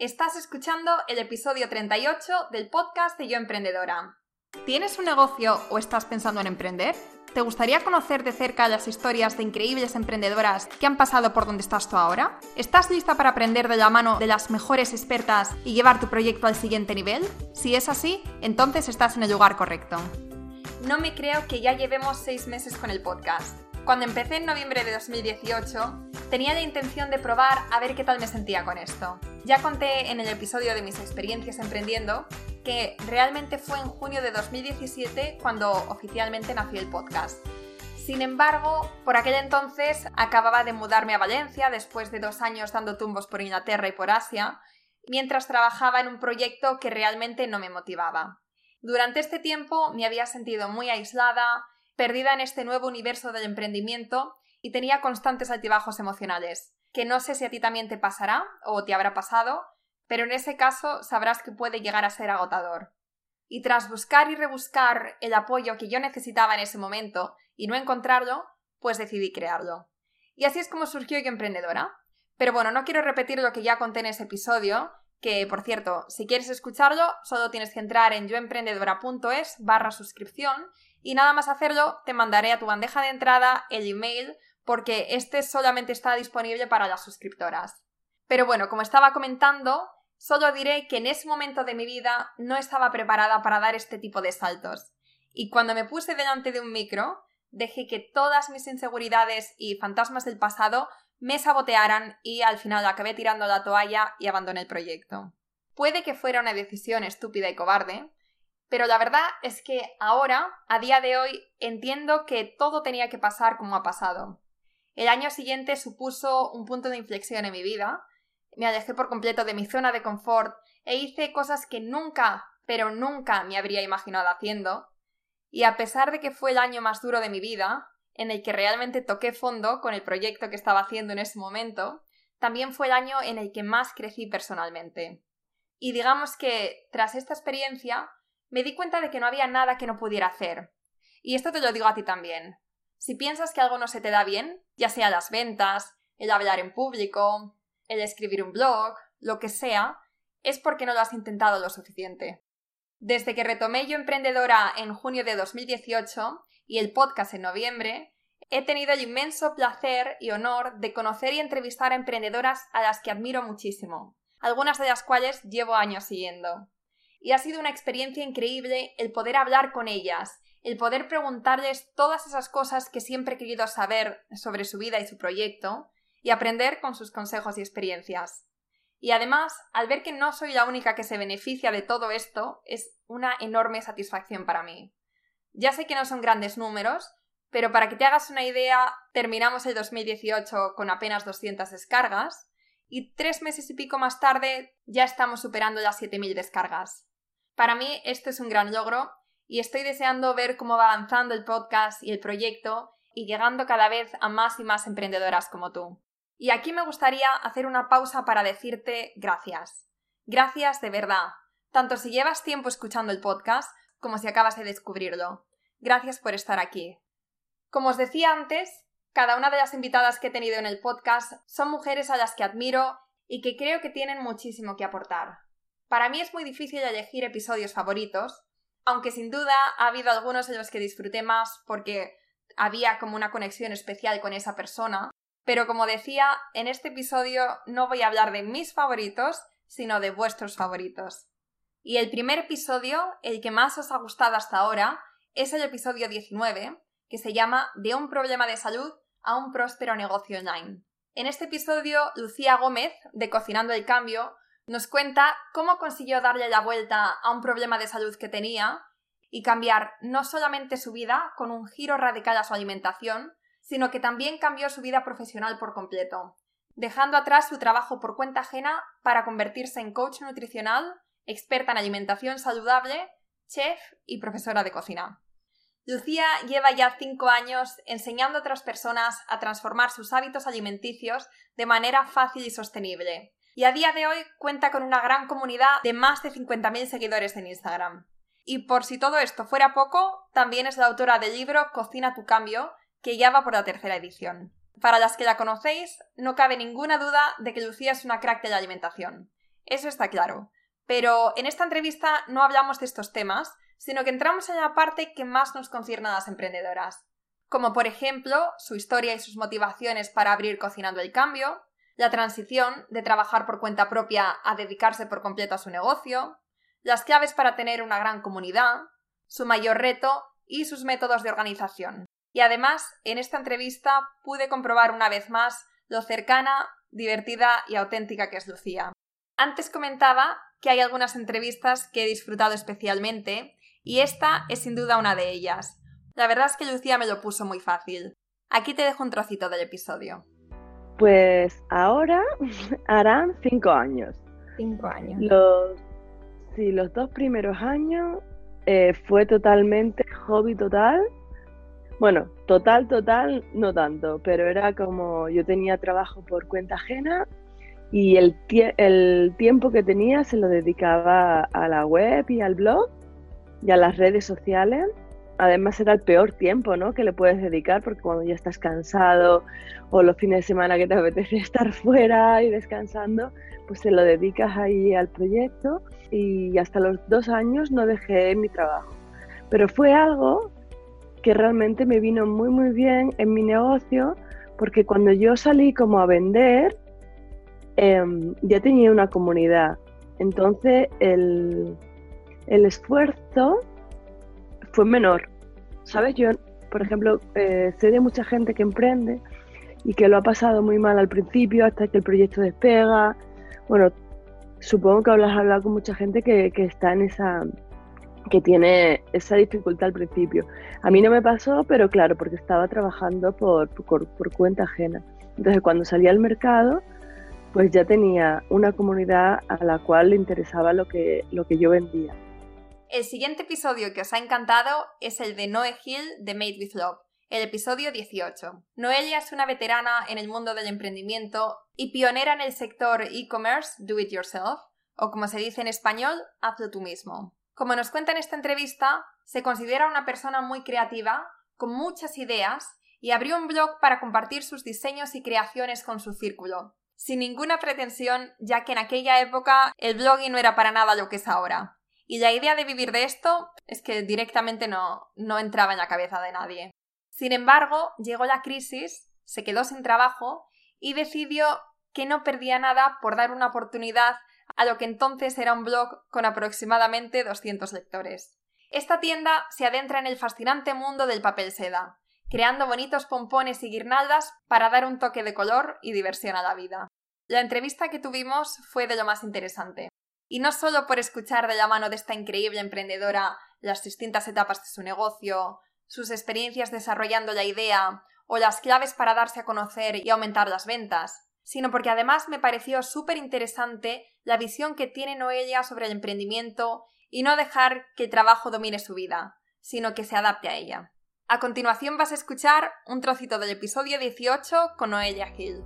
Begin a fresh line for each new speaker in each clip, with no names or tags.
Estás escuchando el episodio 38 del podcast de Yo Emprendedora. ¿Tienes un negocio o estás pensando en emprender? ¿Te gustaría conocer de cerca las historias de increíbles emprendedoras que han pasado por donde estás tú ahora? ¿Estás lista para aprender de la mano de las mejores expertas y llevar tu proyecto al siguiente nivel? Si es así, entonces estás en el lugar correcto. No me creo que ya llevemos seis meses con el podcast. Cuando empecé en noviembre de 2018, tenía la intención de probar a ver qué tal me sentía con esto. Ya conté en el episodio de mis experiencias emprendiendo que realmente fue en junio de 2017 cuando oficialmente nació el podcast. Sin embargo, por aquel entonces acababa de mudarme a Valencia después de dos años dando tumbos por Inglaterra y por Asia, mientras trabajaba en un proyecto que realmente no me motivaba. Durante este tiempo me había sentido muy aislada, perdida en este nuevo universo del emprendimiento y tenía constantes altibajos emocionales, que no sé si a ti también te pasará o te habrá pasado, pero en ese caso sabrás que puede llegar a ser agotador. Y tras buscar y rebuscar el apoyo que yo necesitaba en ese momento y no encontrarlo, pues decidí crearlo. Y así es como surgió Yo Emprendedora. Pero bueno, no quiero repetir lo que ya conté en ese episodio, que por cierto, si quieres escucharlo, solo tienes que entrar en yoemprendedora.es barra suscripción y nada más hacerlo, te mandaré a tu bandeja de entrada el email porque este solamente está disponible para las suscriptoras. Pero bueno, como estaba comentando, solo diré que en ese momento de mi vida no estaba preparada para dar este tipo de saltos. Y cuando me puse delante de un micro, dejé que todas mis inseguridades y fantasmas del pasado me sabotearan y al final acabé tirando la toalla y abandoné el proyecto. Puede que fuera una decisión estúpida y cobarde, pero la verdad es que ahora, a día de hoy, entiendo que todo tenía que pasar como ha pasado. El año siguiente supuso un punto de inflexión en mi vida, me alejé por completo de mi zona de confort e hice cosas que nunca, pero nunca me habría imaginado haciendo. Y a pesar de que fue el año más duro de mi vida, en el que realmente toqué fondo con el proyecto que estaba haciendo en ese momento, también fue el año en el que más crecí personalmente. Y digamos que, tras esta experiencia, me di cuenta de que no había nada que no pudiera hacer. Y esto te lo digo a ti también. Si piensas que algo no se te da bien, ya sea las ventas, el hablar en público, el escribir un blog, lo que sea, es porque no lo has intentado lo suficiente. Desde que retomé Yo Emprendedora en junio de 2018 y el podcast en noviembre, he tenido el inmenso placer y honor de conocer y entrevistar a emprendedoras a las que admiro muchísimo, algunas de las cuales llevo años siguiendo. Y ha sido una experiencia increíble el poder hablar con ellas, el poder preguntarles todas esas cosas que siempre he querido saber sobre su vida y su proyecto, y aprender con sus consejos y experiencias. Y además, al ver que no soy la única que se beneficia de todo esto, es una enorme satisfacción para mí. Ya sé que no son grandes números, pero para que te hagas una idea, terminamos el 2018 con apenas 200 descargas y tres meses y pico más tarde ya estamos superando las 7.000 descargas. Para mí esto es un gran logro y estoy deseando ver cómo va avanzando el podcast y el proyecto y llegando cada vez a más y más emprendedoras como tú. Y aquí me gustaría hacer una pausa para decirte gracias. Gracias de verdad, tanto si llevas tiempo escuchando el podcast como si acabas de descubrirlo. Gracias por estar aquí. Como os decía antes, cada una de las invitadas que he tenido en el podcast son mujeres a las que admiro y que creo que tienen muchísimo que aportar. Para mí es muy difícil elegir episodios favoritos, aunque sin duda ha habido algunos en los que disfruté más porque había como una conexión especial con esa persona pero como decía, en este episodio no voy a hablar de mis favoritos, sino de vuestros favoritos. Y el primer episodio, el que más os ha gustado hasta ahora, es el episodio 19, que se llama De un problema de salud a un próspero negocio online. En este episodio, Lucía Gómez, de Cocinando el Cambio, nos cuenta cómo consiguió darle la vuelta a un problema de salud que tenía y cambiar no solamente su vida con un giro radical a su alimentación, sino que también cambió su vida profesional por completo, dejando atrás su trabajo por cuenta ajena para convertirse en coach nutricional, experta en alimentación saludable, chef y profesora de cocina. Lucía lleva ya cinco años enseñando a otras personas a transformar sus hábitos alimenticios de manera fácil y sostenible, y a día de hoy cuenta con una gran comunidad de más de 50.000 seguidores en Instagram. Y por si todo esto fuera poco, también es la autora del libro Cocina tu cambio, que ya va por la tercera edición. Para las que la conocéis, no cabe ninguna duda de que Lucía es una crack de la alimentación. Eso está claro. Pero en esta entrevista no hablamos de estos temas, sino que entramos en la parte que más nos concierne a las emprendedoras. Como por ejemplo, su historia y sus motivaciones para abrir Cocinando el Cambio, la transición de trabajar por cuenta propia a dedicarse por completo a su negocio, las claves para tener una gran comunidad, su mayor reto y sus métodos de organización. Y además, en esta entrevista pude comprobar una vez más lo cercana, divertida y auténtica que es Lucía. Antes comentaba que hay algunas entrevistas que he disfrutado especialmente y esta es sin duda una de ellas. La verdad es que Lucía me lo puso muy fácil. Aquí te dejo un trocito del episodio.
Pues ahora harán cinco años.
Cinco años.
Los, sí, los dos primeros años eh, fue totalmente hobby total. Bueno, total, total, no tanto, pero era como yo tenía trabajo por cuenta ajena y el, tiempo que tenía se lo dedicaba a la web y al blog y a las redes sociales. Además era el peor tiempo ¿no? que le puedes dedicar porque cuando ya estás cansado o los fines de semana que te apetece estar fuera y descansando, pues se lo dedicas ahí al proyecto y hasta los dos años no dejé mi trabajo. Pero fue algo que realmente me vino muy muy bien en mi negocio porque cuando yo salí como a vender em, ya tenía una comunidad. Entonces el, el esfuerzo fue menor. ¿Sabes? Yo, por ejemplo, eh, sé de mucha gente que emprende y que lo ha pasado muy mal al principio hasta que el proyecto despega. Bueno, supongo que hablas hablado con mucha gente que, está en esa que tiene esa dificultad al principio. A mí no me pasó, pero claro, porque estaba trabajando por, por, cuenta ajena. Entonces, cuando salí al mercado, pues ya tenía una comunidad a la cual le interesaba lo que, lo que yo vendía.
El siguiente episodio que os ha encantado es el de Noe Hill de Made with Love, el episodio 18. Noelia es una veterana en el mundo del emprendimiento y pionera en el sector e-commerce Do It Yourself, o como se dice en español, hazlo tú mismo. Como nos cuenta en esta entrevista, se considera una persona muy creativa, con muchas ideas, y abrió un blog para compartir sus diseños y creaciones con su círculo, sin ninguna pretensión, ya que en aquella época el blogging no era para nada lo que es ahora. Y la idea de vivir de esto es que directamente no, no entraba en la cabeza de nadie. Sin embargo, llegó la crisis, se quedó sin trabajo y decidió que no perdía nada por dar una oportunidad a lo que entonces era un blog con aproximadamente 200 lectores. Esta tienda se adentra en el fascinante mundo del papel seda, creando bonitos pompones y guirnaldas para dar un toque de color y diversión a la vida. La entrevista que tuvimos fue de lo más interesante. Y no solo por escuchar de la mano de esta increíble emprendedora las distintas etapas de su negocio, sus experiencias desarrollando la idea o las claves para darse a conocer y aumentar las ventas, sino porque además me pareció súper interesante la visión que tiene Noelia sobre el emprendimiento y no dejar que el trabajo domine su vida, sino que se adapte a ella. A continuación vas a escuchar un trocito del episodio 18 con Noelia Hill.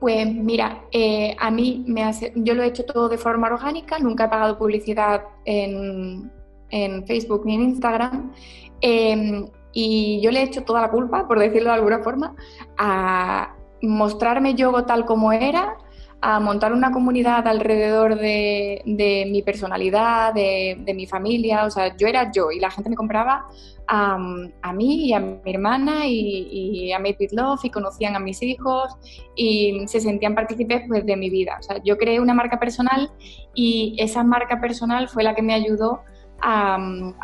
Pues mira, eh, a mí me hace, yo lo he hecho todo de forma orgánica, nunca he pagado publicidad en, en Facebook ni en Instagram. Em, y yo le he hecho toda la culpa, por decirlo de alguna forma, a mostrarme yo tal como era, a montar una comunidad alrededor de, mi personalidad, de, mi familia. O sea, yo era yo y la gente me compraba a, mí y a mi hermana y, a mi Pit Love y conocían a mis hijos y se sentían partícipes pues, de mi vida. O sea, yo creé una marca personal y esa marca personal fue la que me ayudó a,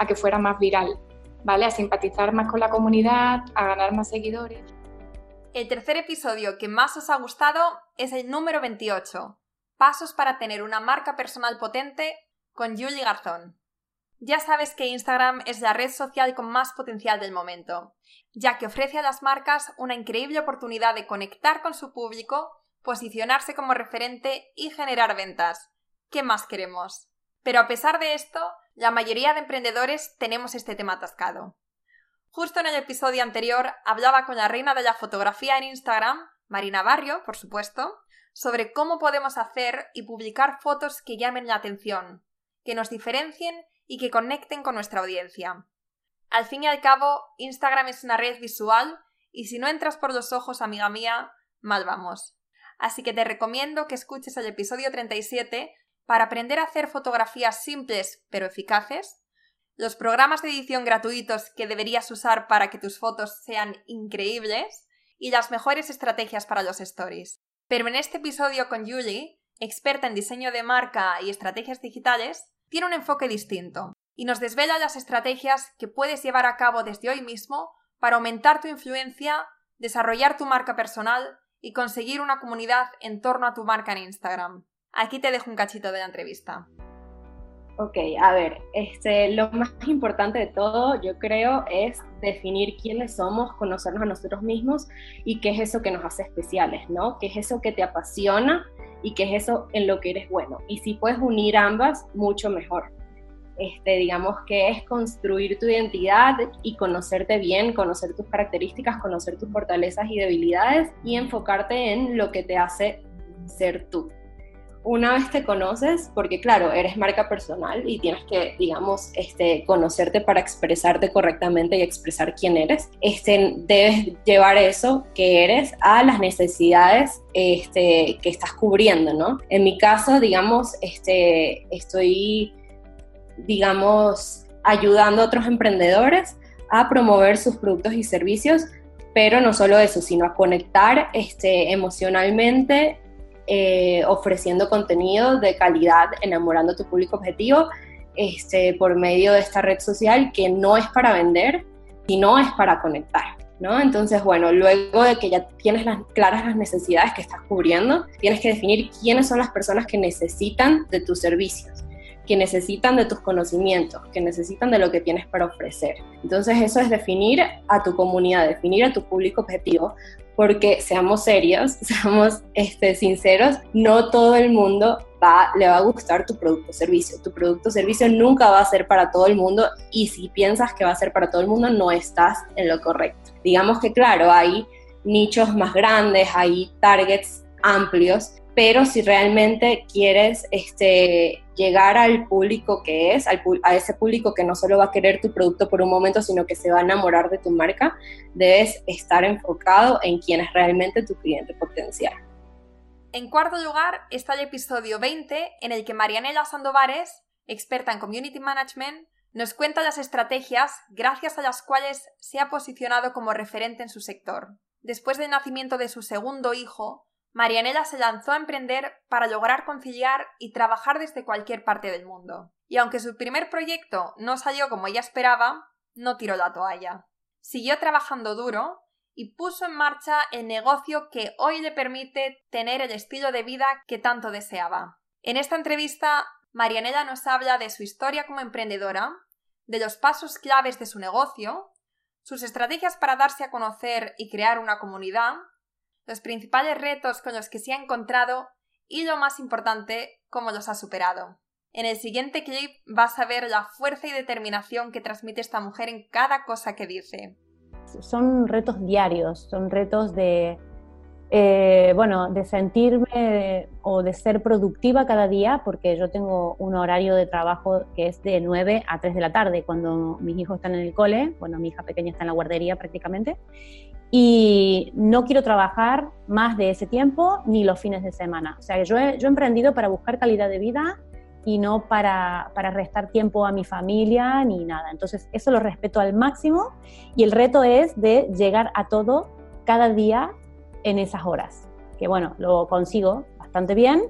que fuera más viral, ¿vale? A simpatizar más con la comunidad, a ganar más seguidores.
El tercer episodio que más os ha gustado es el número 28, Pasos para tener una marca personal potente con Julie Garzón. Ya sabes que Instagram es la red social con más potencial del momento, ya que ofrece a las marcas una increíble oportunidad de conectar con su público, posicionarse como referente y generar ventas. ¿Qué más queremos? Pero a pesar de esto, la mayoría de emprendedores tenemos este tema atascado. Justo en el episodio anterior hablaba con la reina de la fotografía en Instagram, Marina Barrio, por supuesto, sobre cómo podemos hacer y publicar fotos que llamen la atención, que nos diferencien y que conecten con nuestra audiencia. Al fin y al cabo, Instagram es una red visual y si no entras por los ojos, amiga mía, mal vamos. Así que te recomiendo que escuches el episodio 37 para aprender a hacer fotografías simples pero eficaces, los programas de edición gratuitos que deberías usar para que tus fotos sean increíbles y las mejores estrategias para los stories. Pero en este episodio con Julie, experta en diseño de marca y estrategias digitales, tiene un enfoque distinto y nos desvela las estrategias que puedes llevar a cabo desde hoy mismo para aumentar tu influencia, desarrollar tu marca personal y conseguir una comunidad en torno a tu marca en Instagram. Aquí te dejo un cachito de la entrevista.
Ok, a ver, este, lo más importante de todo, yo creo, es definir quiénes somos, conocernos a nosotros mismos y qué es eso que nos hace especiales, ¿no? ¿Qué es eso que te apasiona y qué es eso en lo que eres bueno? Y si puedes unir ambas, mucho mejor. Este, digamos que es construir tu identidad y conocerte bien, conocer tus características, conocer tus fortalezas y debilidades y enfocarte en lo que te hace ser tú una vez te conoces, porque claro, eres marca personal y tienes que, digamos, este, conocerte para expresarte correctamente y expresar quién eres, este, debes llevar eso que eres a las necesidades este, que estás cubriendo, ¿no? En mi caso, digamos, este, estoy, digamos, ayudando a otros emprendedores a promover sus productos y servicios pero no solo eso, sino a conectar este, emocionalmente eh, ofreciendo contenido de calidad, enamorando a tu público objetivo este, por medio de esta red social que no es para vender, sino es para conectar. ¿no? Entonces, bueno, luego de que ya tienes claras las necesidades que estás cubriendo, tienes que definir quiénes son las personas que necesitan de tus servicios que necesitan de tus conocimientos, que necesitan de lo que tienes para ofrecer. Entonces eso es definir a tu comunidad, definir a tu público objetivo, porque seamos serios, seamos este, sinceros, no todo el mundo va, le va a gustar tu producto o servicio. Tu producto o servicio nunca va a ser para todo el mundo y si piensas que va a ser para todo el mundo, no estás en lo correcto. Digamos que claro, hay nichos más grandes, hay targets amplios, pero si realmente quieres este, llegar al público que es, a ese público que no solo va a querer tu producto por un momento, sino que se va a enamorar de tu marca, debes estar enfocado en quién es realmente tu cliente potencial.
En cuarto lugar está el episodio 20 en el que Marianela Sandovares, experta en Community Management, nos cuenta las estrategias gracias a las cuales se ha posicionado como referente en su sector. Después del nacimiento de su segundo hijo, Marianela se lanzó a emprender para lograr conciliar y trabajar desde cualquier parte del mundo. Y aunque su primer proyecto no salió como ella esperaba, no tiró la toalla. Siguió trabajando duro y puso en marcha el negocio que hoy le permite tener el estilo de vida que tanto deseaba. En esta entrevista, Marianela nos habla de su historia como emprendedora, de los pasos claves de su negocio, sus estrategias para darse a conocer y crear una comunidad, los principales retos con los que se ha encontrado y lo más importante, cómo los ha superado. En el siguiente clip vas a ver la fuerza y determinación que transmite esta mujer en cada cosa que dice.
Son retos diarios, son retos de, eh, bueno, de sentirme o de ser productiva cada día, porque yo tengo un horario de trabajo que es de 9 a 3 de la tarde, cuando mis hijos están en el cole, bueno, mi hija pequeña está en la guardería prácticamente, y no quiero trabajar más de ese tiempo ni los fines de semana. O sea, yo he, yo he emprendido para buscar calidad de vida y no para, para, restar tiempo a mi familia ni nada. Entonces, eso lo respeto al máximo y el reto es de llegar a todo cada día en esas horas, que bueno, lo consigo bastante bien.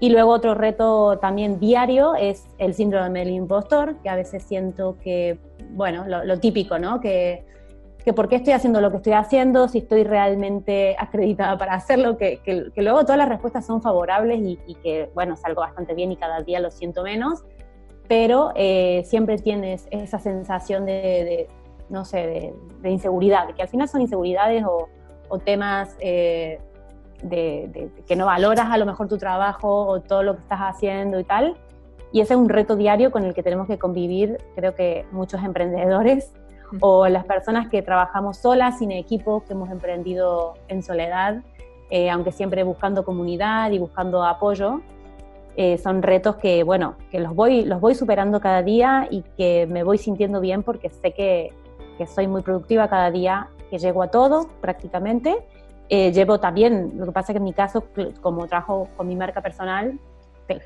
Y luego otro reto también diario es el síndrome del impostor, que a veces siento que, bueno, lo, típico, ¿no? Que que por qué estoy haciendo lo que estoy haciendo, si estoy realmente acreditada para hacerlo, que, que, luego todas las respuestas son favorables y, que, bueno, salgo bastante bien y cada día lo siento menos, pero eh, siempre tienes esa sensación de, no sé, de, inseguridad, que al final son inseguridades o, temas eh, de, que no valoras a lo mejor tu trabajo o todo lo que estás haciendo y tal. Y ese es un reto diario con el que tenemos que convivir, creo que muchos emprendedores o las personas que trabajamos solas, sin equipo, que hemos emprendido en soledad, eh, aunque siempre buscando comunidad y buscando apoyo. Eh, son retos que, bueno, que los voy, los voy superando cada día y que me voy sintiendo bien porque sé que, que soy muy productiva cada día, que llego a todo prácticamente. Eh, llevo también, lo que pasa que en mi caso, como trabajo con mi marca personal,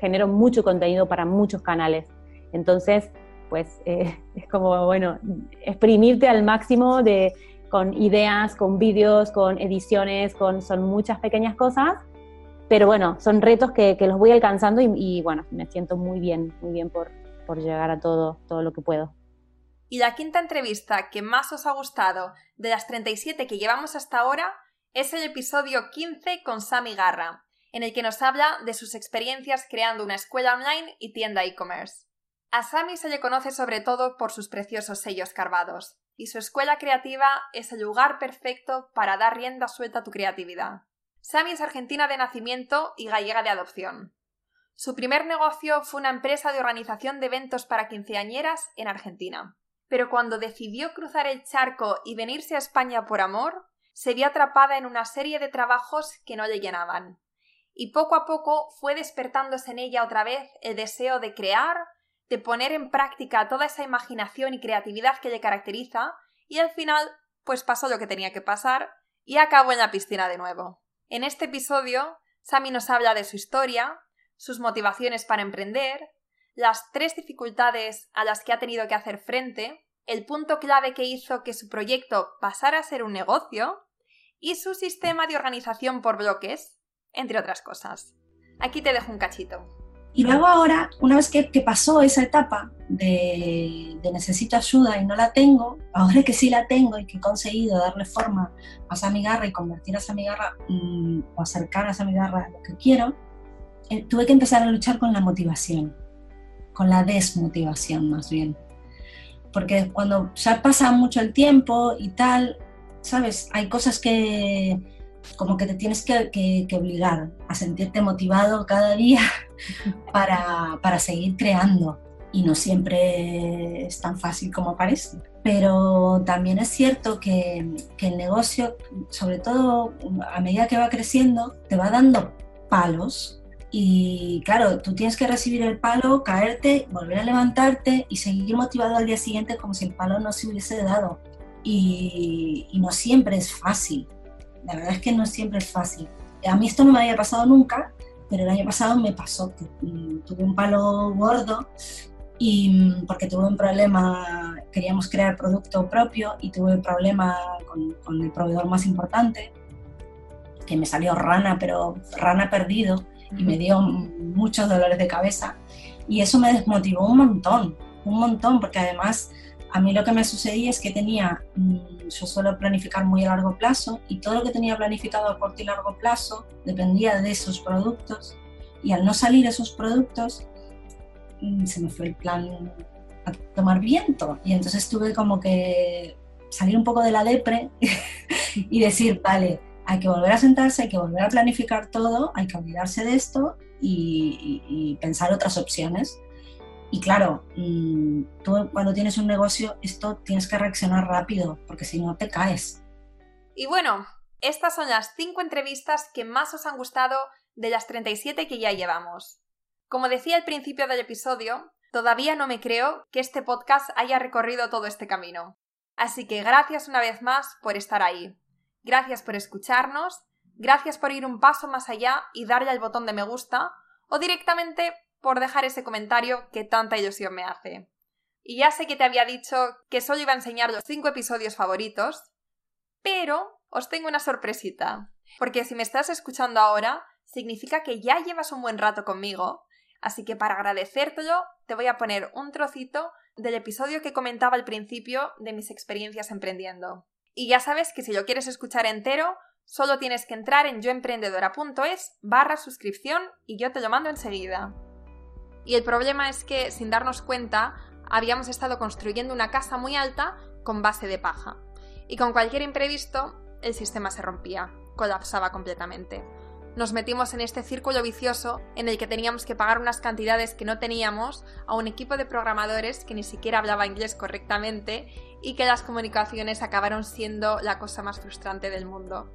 genero mucho contenido para muchos canales. Entonces, pues eh, es como, bueno, exprimirte al máximo de, con ideas, con vídeos, con ediciones, con, son muchas pequeñas cosas, pero bueno, son retos que, los voy alcanzando y, bueno, me siento muy bien, muy bien por, por llegar a todo, todo lo que puedo.
Y la quinta entrevista que más os ha gustado de las 37 que llevamos hasta ahora es el episodio 15 con Sami Garra, en el que nos habla de sus experiencias creando una escuela online y tienda e-commerce. A Sami se le conoce sobre todo por sus preciosos sellos carvados, y su escuela creativa es el lugar perfecto para dar rienda suelta a tu creatividad. Sami es argentina de nacimiento y gallega de adopción. Su primer negocio fue una empresa de organización de eventos para quinceañeras en Argentina. Pero cuando decidió cruzar el charco y venirse a España por amor, se vio atrapada en una serie de trabajos que no le llenaban. Y poco a poco fue despertándose en ella otra vez el deseo de crear, de poner en práctica toda esa imaginación y creatividad que le caracteriza, y al final, pues pasó lo que tenía que pasar y acabó en la piscina de nuevo. En este episodio, Sami nos habla de su historia, sus motivaciones para emprender, las tres dificultades a las que ha tenido que hacer frente, el punto clave que hizo que su proyecto pasara a ser un negocio y su sistema de organización por bloques, entre otras cosas. Aquí te dejo un cachito.
Y luego ahora, una vez que, pasó esa etapa de, necesito ayuda y no la tengo, ahora que sí la tengo y que he conseguido darle forma a esa migarra y convertir a esa migarra mm, o acercar a esa migarra a lo que quiero, eh, tuve que empezar a luchar con la motivación, con la desmotivación más bien. Porque cuando ya pasa mucho el tiempo y tal, ¿sabes? Hay cosas que como que te tienes que, obligar a sentirte motivado cada día para, para, seguir creando. Y no siempre es tan fácil como parece. Pero también es cierto que, que el negocio, sobre todo a medida que va creciendo, te va dando palos y claro, tú tienes que recibir el palo, caerte, volver a levantarte y seguir motivado al día siguiente como si el palo no se hubiese dado. Y, no siempre es fácil. La verdad es que no siempre es fácil. A mí esto no me había pasado nunca, pero el año pasado me pasó mm, tuve un palo gordo y mm, porque tuve un problema, queríamos crear producto propio y tuve un problema con, con el proveedor más importante, que me salió rana, pero rana perdido y me dio muchos dolores de cabeza. Y eso me desmotivó un montón, un montón, porque además a mí lo que me sucedía es que tenía, mm, yo suelo planificar muy a largo plazo y todo lo que tenía planificado a corto y largo plazo dependía de esos productos. Y al no salir esos productos mm, se me fue el plan a tomar viento. Y entonces tuve como que salir un poco de la depre y decir, vale, hay que volver a sentarse, hay que volver a planificar todo, hay que olvidarse de esto y, pensar otras opciones. Y claro, mm, tú cuando tienes un negocio, esto tienes que reaccionar rápido, porque si no te caes.
Y bueno, estas son las cinco entrevistas que más os han gustado de las 37 que ya llevamos. Como decía al principio del episodio, todavía no me creo que este podcast haya recorrido todo este camino. Así que gracias una vez más por estar ahí. Gracias por escucharnos, gracias por ir un paso más allá y darle al botón de me gusta o directamente por dejar ese comentario que tanta ilusión me hace. Y ya sé que te había dicho que solo iba a enseñar los cinco episodios favoritos, pero os tengo una sorpresita, porque si me estás escuchando ahora, significa que ya llevas un buen rato conmigo, así que para agradecértelo te voy a poner un trocito del episodio que comentaba al principio de mis experiencias emprendiendo. Y ya sabes que si lo quieres escuchar entero, solo tienes que entrar en yoemprendedora.es barra suscripción y yo te lo mando enseguida. Y el problema es que, sin darnos cuenta, habíamos estado construyendo una casa muy alta con base de paja. Y con cualquier imprevisto, el sistema se rompía, colapsaba completamente nos metimos en este círculo vicioso en el que teníamos que pagar unas cantidades que no teníamos a un equipo de programadores que ni siquiera hablaba inglés correctamente y que las comunicaciones acabaron siendo la cosa más frustrante del mundo.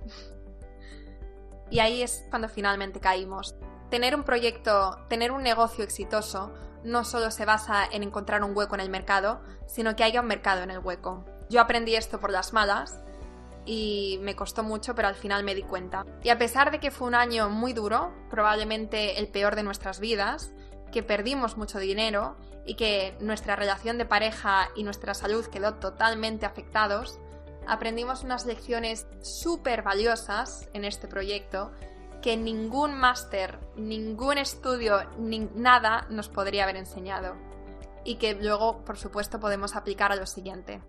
Y ahí es cuando finalmente caímos. Tener un proyecto, tener un negocio exitoso, no solo se basa en encontrar un hueco en el mercado, sino que haya un mercado en el hueco. Yo aprendí esto por las malas y me costó mucho, pero al final me di cuenta. Y a pesar de que fue un año muy duro, probablemente el peor de nuestras vidas, que perdimos mucho dinero y que nuestra relación de pareja y nuestra salud quedó totalmente afectados, aprendimos unas lecciones súper valiosas en este proyecto que ningún máster, ningún estudio, ni nada nos podría haber enseñado. Y que luego, por supuesto, podemos aplicar a lo siguiente.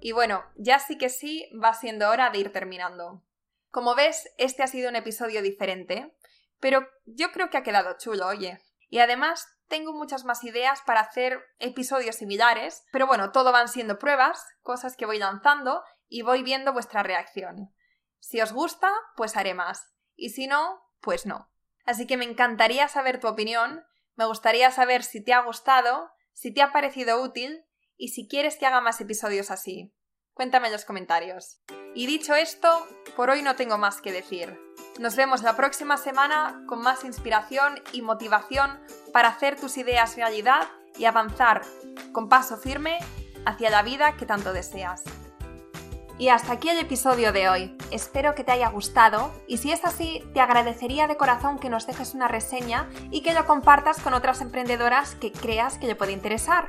Y bueno, ya sí que sí, va siendo hora de ir terminando. Como ves, este ha sido un episodio diferente, pero yo creo que ha quedado chulo, oye. Y además tengo muchas más ideas para hacer episodios similares, pero bueno, todo van siendo pruebas, cosas que voy lanzando y voy viendo vuestra reacción. Si os gusta, pues haré más. Y si no, pues no. Así que me encantaría saber tu opinión, me gustaría saber si te ha gustado, si te ha parecido útil y si quieres que haga más episodios así. Cuéntame en los comentarios. Y dicho esto, por hoy no tengo más que decir. Nos vemos la próxima semana con más inspiración y motivación para hacer tus ideas realidad y avanzar con paso firme hacia la vida que tanto deseas. Y hasta aquí el episodio de hoy. Espero que te haya gustado y si es así, te agradecería de corazón que nos dejes una reseña y que lo compartas con otras emprendedoras que creas que le puede interesar.